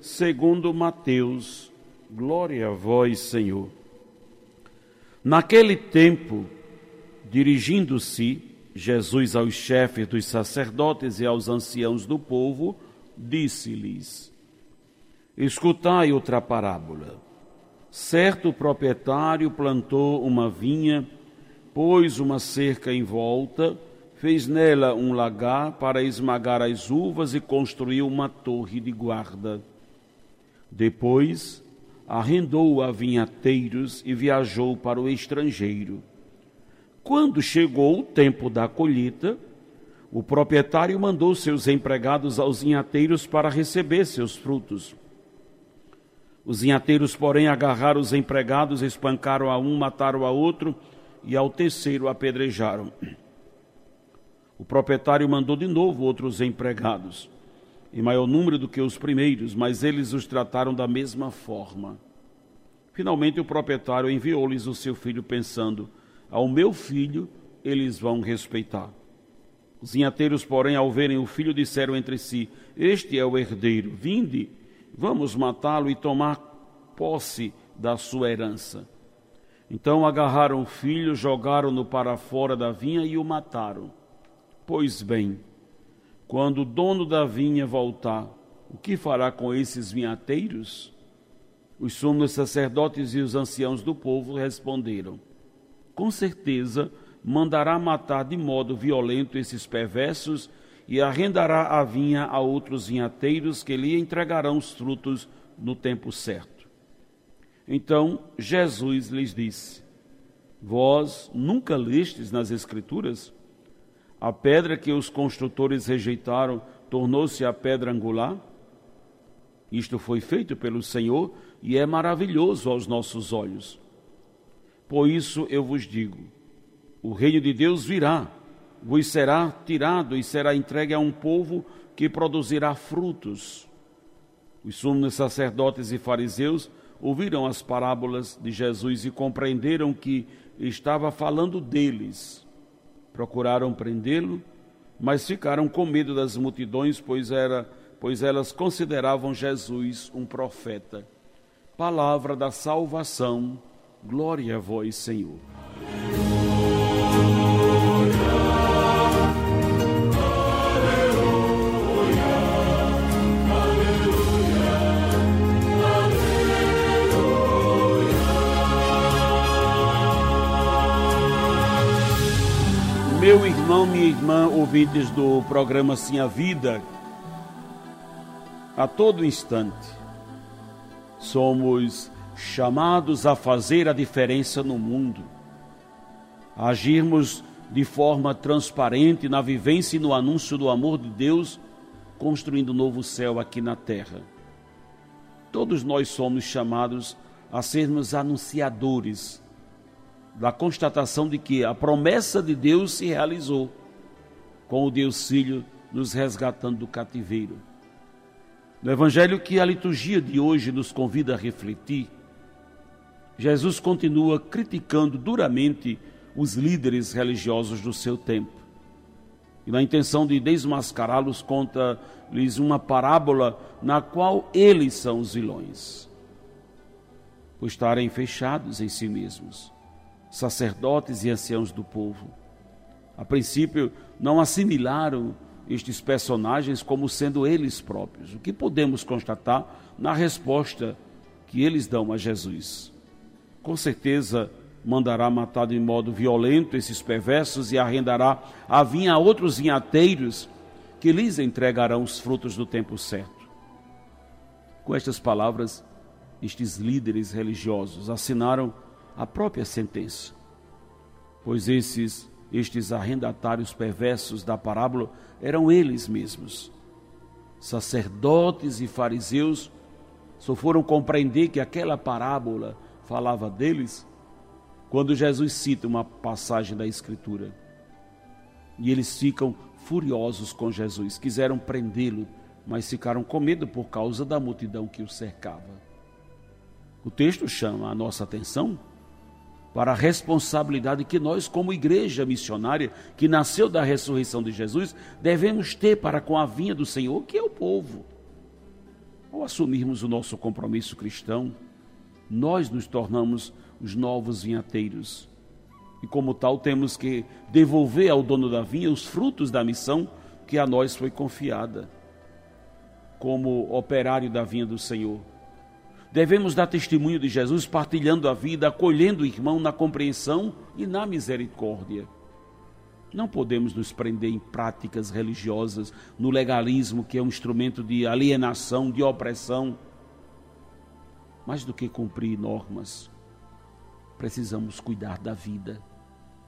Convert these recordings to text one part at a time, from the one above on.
segundo Mateus. Glória a vós, Senhor. Naquele tempo, dirigindo-se Jesus aos chefes dos sacerdotes e aos anciãos do povo, disse-lhes: Escutai outra parábola. Certo proprietário plantou uma vinha, pôs uma cerca em volta, fez nela um lagar para esmagar as uvas e construiu uma torre de guarda. Depois, arrendou a vinhateiros e viajou para o estrangeiro. Quando chegou o tempo da colheita, o proprietário mandou seus empregados aos vinhateiros para receber seus frutos. Os vinhateiros, porém, agarraram os empregados, espancaram a um, mataram a outro e ao terceiro apedrejaram. O proprietário mandou de novo outros empregados, em maior número do que os primeiros, mas eles os trataram da mesma forma. Finalmente, o proprietário enviou-lhes o seu filho, pensando: Ao meu filho eles vão respeitar. Os vinhateiros, porém, ao verem o filho, disseram entre si: Este é o herdeiro, vinde Vamos matá-lo e tomar posse da sua herança. Então agarraram o filho, jogaram-no para fora da vinha e o mataram. Pois bem, quando o dono da vinha voltar, o que fará com esses vinhateiros? Os sumos sacerdotes e os anciãos do povo responderam: Com certeza mandará matar de modo violento esses perversos e arrendará a vinha a outros vinhateiros que lhe entregarão os frutos no tempo certo. Então Jesus lhes disse: Vós nunca lestes nas Escrituras? A pedra que os construtores rejeitaram tornou-se a pedra angular? Isto foi feito pelo Senhor e é maravilhoso aos nossos olhos. Por isso eu vos digo: o reino de Deus virá vos será tirado e será entregue a um povo que produzirá frutos. Os sumos sacerdotes e fariseus ouviram as parábolas de Jesus e compreenderam que estava falando deles. Procuraram prendê-lo, mas ficaram com medo das multidões, pois, era, pois elas consideravam Jesus um profeta. Palavra da salvação, glória a vós, Senhor. Meu irmão, minha irmã, ouvintes do programa Sim a Vida, a todo instante somos chamados a fazer a diferença no mundo, a agirmos de forma transparente na vivência e no anúncio do amor de Deus, construindo um novo céu aqui na terra. Todos nós somos chamados a sermos anunciadores da constatação de que a promessa de Deus se realizou com o Deus Filho nos resgatando do cativeiro. No evangelho que a liturgia de hoje nos convida a refletir, Jesus continua criticando duramente os líderes religiosos do seu tempo. E na intenção de desmascará-los, conta-lhes uma parábola na qual eles são os vilões, por estarem fechados em si mesmos sacerdotes e anciãos do povo. A princípio, não assimilaram estes personagens como sendo eles próprios. O que podemos constatar na resposta que eles dão a Jesus? Com certeza, mandará matar de modo violento esses perversos e arrendará a vinha a outros vinhateiros que lhes entregarão os frutos do tempo certo. Com estas palavras, estes líderes religiosos assinaram a própria sentença. Pois esses, estes arrendatários perversos da parábola eram eles mesmos, sacerdotes e fariseus só foram compreender que aquela parábola falava deles quando Jesus cita uma passagem da Escritura. E eles ficam furiosos com Jesus, quiseram prendê-lo, mas ficaram com medo por causa da multidão que o cercava. O texto chama a nossa atenção para a responsabilidade que nós, como igreja missionária, que nasceu da ressurreição de Jesus, devemos ter para com a vinha do Senhor, que é o povo. Ao assumirmos o nosso compromisso cristão, nós nos tornamos os novos vinhateiros. E como tal, temos que devolver ao dono da vinha os frutos da missão que a nós foi confiada, como operário da vinha do Senhor. Devemos dar testemunho de Jesus partilhando a vida, acolhendo o irmão na compreensão e na misericórdia. Não podemos nos prender em práticas religiosas, no legalismo, que é um instrumento de alienação, de opressão. Mais do que cumprir normas, precisamos cuidar da vida,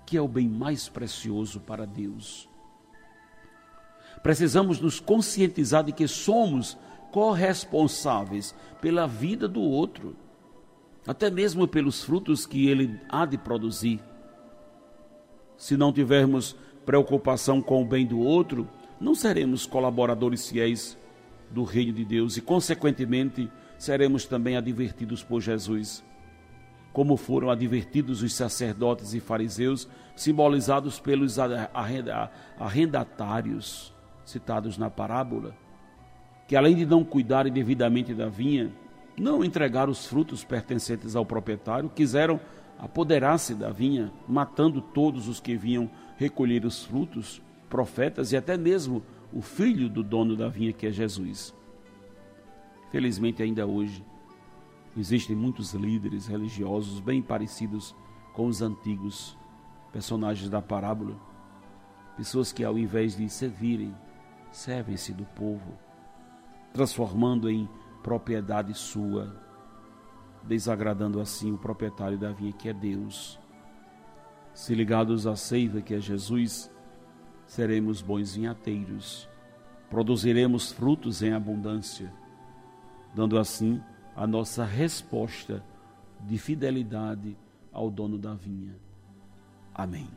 que é o bem mais precioso para Deus. Precisamos nos conscientizar de que somos corresponsáveis pela vida do outro, até mesmo pelos frutos que ele há de produzir. Se não tivermos preocupação com o bem do outro, não seremos colaboradores fiéis do reino de Deus e, consequentemente, seremos também advertidos por Jesus, como foram advertidos os sacerdotes e fariseus, simbolizados pelos arrendatários citados na parábola, que além de não cuidarem devidamente da vinha, não entregaram os frutos pertencentes ao proprietário, quiseram apoderar-se da vinha, matando todos os que vinham recolher os frutos, profetas e até mesmo o filho do dono da vinha, que é Jesus. Felizmente, ainda hoje, existem muitos líderes religiosos bem parecidos com os antigos personagens da parábola. Pessoas que, ao invés de servirem, servem-se do povo, transformando em propriedade sua desagradando assim o proprietário da vinha, que é Deus. Se ligados à seiva, que é Jesus, seremos bons vinhateiros, produziremos frutos em abundância, dando assim a nossa resposta de fidelidade ao dono da vinha. Amém.